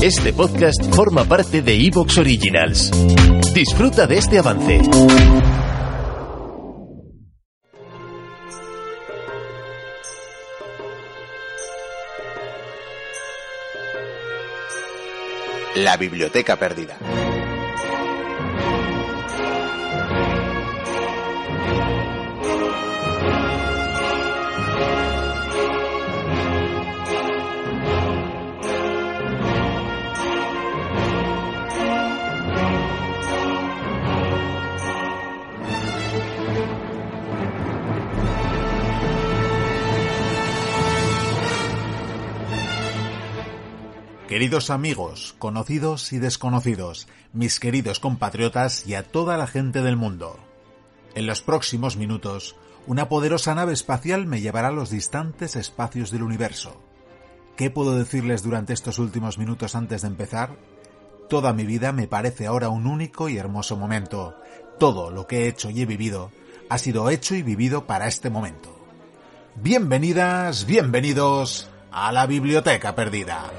Este podcast forma parte de Evox Originals. Disfruta de este avance. La biblioteca perdida. Queridos amigos, conocidos y desconocidos, mis queridos compatriotas y a toda la gente del mundo. En los próximos minutos, una poderosa nave espacial me llevará a los distantes espacios del universo. ¿Qué puedo decirles durante estos últimos minutos antes de empezar? Toda mi vida me parece ahora un único y hermoso momento. Todo lo que he hecho y he vivido ha sido hecho y vivido para este momento. Bienvenidas, bienvenidos a la Biblioteca Perdida.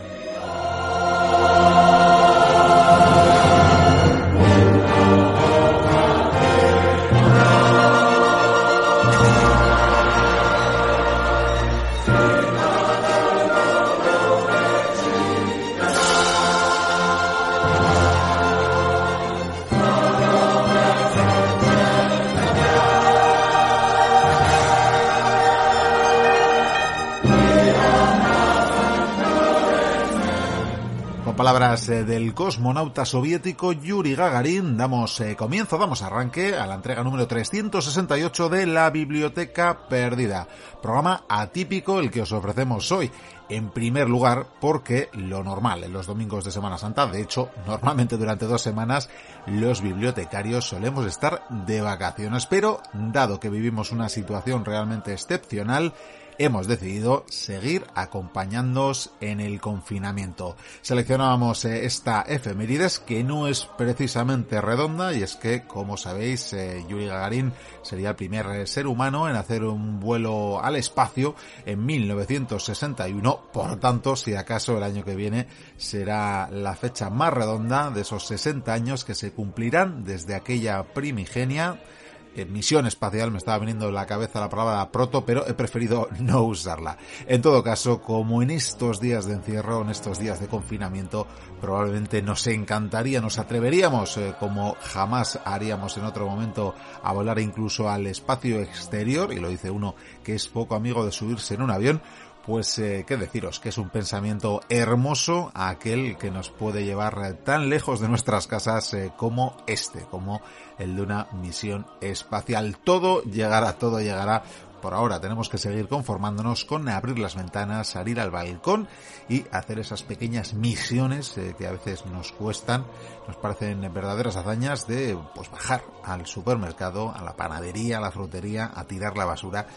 Palabras eh, del cosmonauta soviético Yuri Gagarin, damos eh, comienzo, damos arranque a la entrega número 368 de la Biblioteca Perdida. Programa atípico el que os ofrecemos hoy. En primer lugar, porque lo normal en los domingos de Semana Santa, de hecho, normalmente durante dos semanas, los bibliotecarios solemos estar de vacaciones, pero dado que vivimos una situación realmente excepcional, hemos decidido seguir acompañándoos en el confinamiento. Seleccionábamos eh, esta efemérides que no es precisamente redonda y es que, como sabéis, eh, Yuri Gagarin sería el primer eh, ser humano en hacer un vuelo al espacio en 1961. Por tanto, si acaso el año que viene será la fecha más redonda de esos 60 años que se cumplirán desde aquella primigenia misión espacial, me estaba viniendo en la cabeza la palabra proto, pero he preferido no usarla. En todo caso, como en estos días de encierro, en estos días de confinamiento, probablemente nos encantaría, nos atreveríamos, eh, como jamás haríamos en otro momento, a volar incluso al espacio exterior, y lo dice uno que es poco amigo de subirse en un avión, pues eh, qué deciros, que es un pensamiento hermoso aquel que nos puede llevar tan lejos de nuestras casas eh, como este, como el de una misión espacial. Todo llegará, todo llegará. Por ahora tenemos que seguir conformándonos con abrir las ventanas, salir al balcón y hacer esas pequeñas misiones eh, que a veces nos cuestan, nos parecen verdaderas hazañas de pues bajar al supermercado, a la panadería, a la frutería, a tirar la basura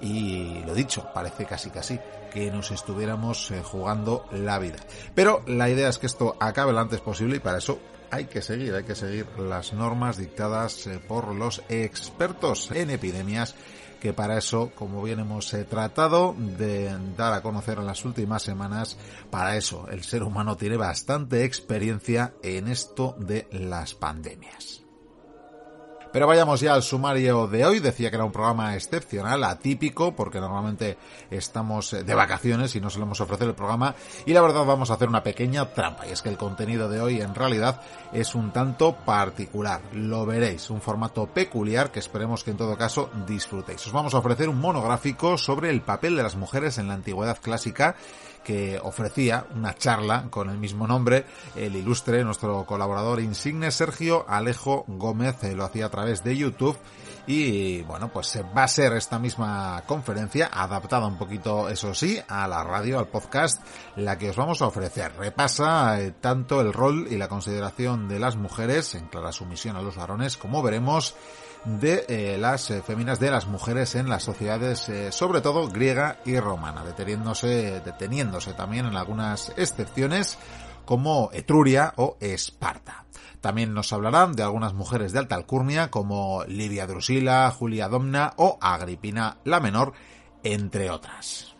y lo dicho, parece casi casi que nos estuviéramos eh, jugando la vida. Pero la idea es que esto acabe lo antes posible y para eso hay que seguir, hay que seguir las normas dictadas eh, por los expertos en epidemias que para eso, como bien hemos eh, tratado de dar a conocer en las últimas semanas, para eso el ser humano tiene bastante experiencia en esto de las pandemias. Pero vayamos ya al sumario de hoy. Decía que era un programa excepcional, atípico, porque normalmente estamos de vacaciones y no solemos ofrecer el programa. Y la verdad vamos a hacer una pequeña trampa. Y es que el contenido de hoy en realidad es un tanto particular. Lo veréis. Un formato peculiar que esperemos que en todo caso disfrutéis. Os vamos a ofrecer un monográfico sobre el papel de las mujeres en la antigüedad clásica que ofrecía una charla con el mismo nombre el ilustre nuestro colaborador insigne Sergio Alejo Gómez eh, lo hacía a través de YouTube y bueno pues va a ser esta misma conferencia adaptada un poquito eso sí a la radio al podcast la que os vamos a ofrecer. Repasa eh, tanto el rol y la consideración de las mujeres en clara sumisión a los varones como veremos de eh, las eh, féminas de las mujeres en las sociedades, eh, sobre todo griega y romana, deteniéndose, deteniéndose también en algunas excepciones como Etruria o Esparta. También nos hablarán de algunas mujeres de alta alcurnia como Livia Drusila, Julia Domna o Agripina la Menor, entre otras.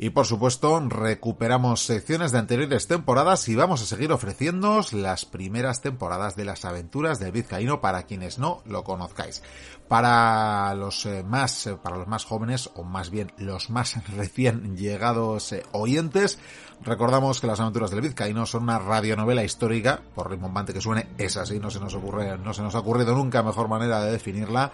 Y por supuesto, recuperamos secciones de anteriores temporadas y vamos a seguir ofreciéndoos las primeras temporadas de las aventuras del Vizcaíno para quienes no lo conozcáis. Para los eh, más, eh, para los más jóvenes, o más bien los más recién llegados eh, oyentes, recordamos que las aventuras del Vizcaíno son una radionovela histórica, por rimbombante que suene, es así, no se nos ocurre, no se nos ha ocurrido nunca mejor manera de definirla,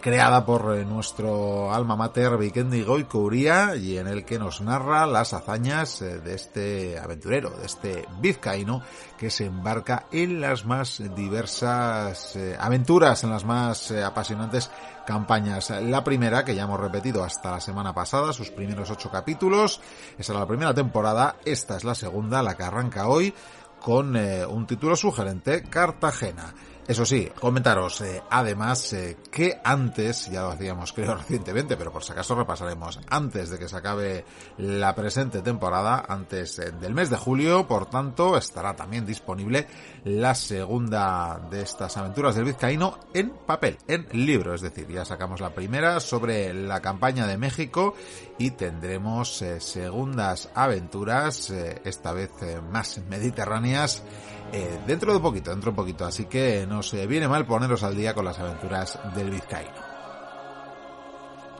creada por nuestro alma mater Vikendi Goikuria y en el que nos narra las hazañas eh, de este aventurero, de este vizcaíno que se embarca en las más diversas aventuras, en las más apasionantes campañas. La primera, que ya hemos repetido hasta la semana pasada, sus primeros ocho capítulos, esa era la primera temporada, esta es la segunda, la que arranca hoy, con un título sugerente, Cartagena. Eso sí, comentaros eh, además eh, que antes, ya lo hacíamos creo recientemente, pero por si acaso repasaremos, antes de que se acabe la presente temporada, antes eh, del mes de julio, por tanto estará también disponible la segunda de estas aventuras del vizcaíno en papel, en libro, es decir, ya sacamos la primera sobre la campaña de México y tendremos segundas aventuras, esta vez más mediterráneas, eh, dentro de poquito, dentro de poquito. Así que no se viene mal poneros al día con las aventuras del Vizcaíno.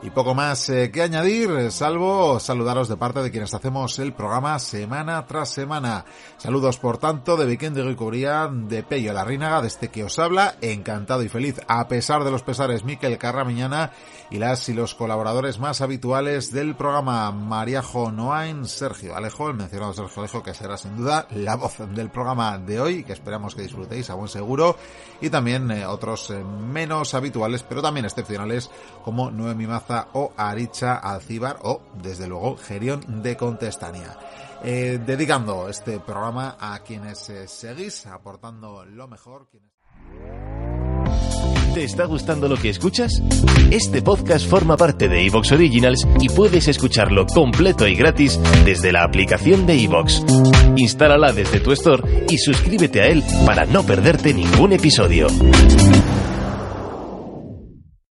Y poco más eh, que añadir, salvo saludaros de parte de quienes hacemos el programa semana tras semana. Saludos, por tanto, de Vicente de Goicuría, de Pello Larrínaga, de este que os habla, encantado y feliz, a pesar de los pesares, Miquel Carramiñana y las y los colaboradores más habituales del programa, Mariajo Noain, Sergio Alejo, el mencionado Sergio Alejo, que será sin duda la voz del programa de hoy, que esperamos que disfrutéis a buen seguro, y también eh, otros eh, menos habituales, pero también excepcionales, como Noemi Maza, o Aricha Alcibar o, desde luego, Gerión de Contestania. Eh, dedicando este programa a quienes eh, seguís aportando lo mejor. ¿Te está gustando lo que escuchas? Este podcast forma parte de Evox Originals y puedes escucharlo completo y gratis desde la aplicación de Evox. Instálala desde tu store y suscríbete a él para no perderte ningún episodio.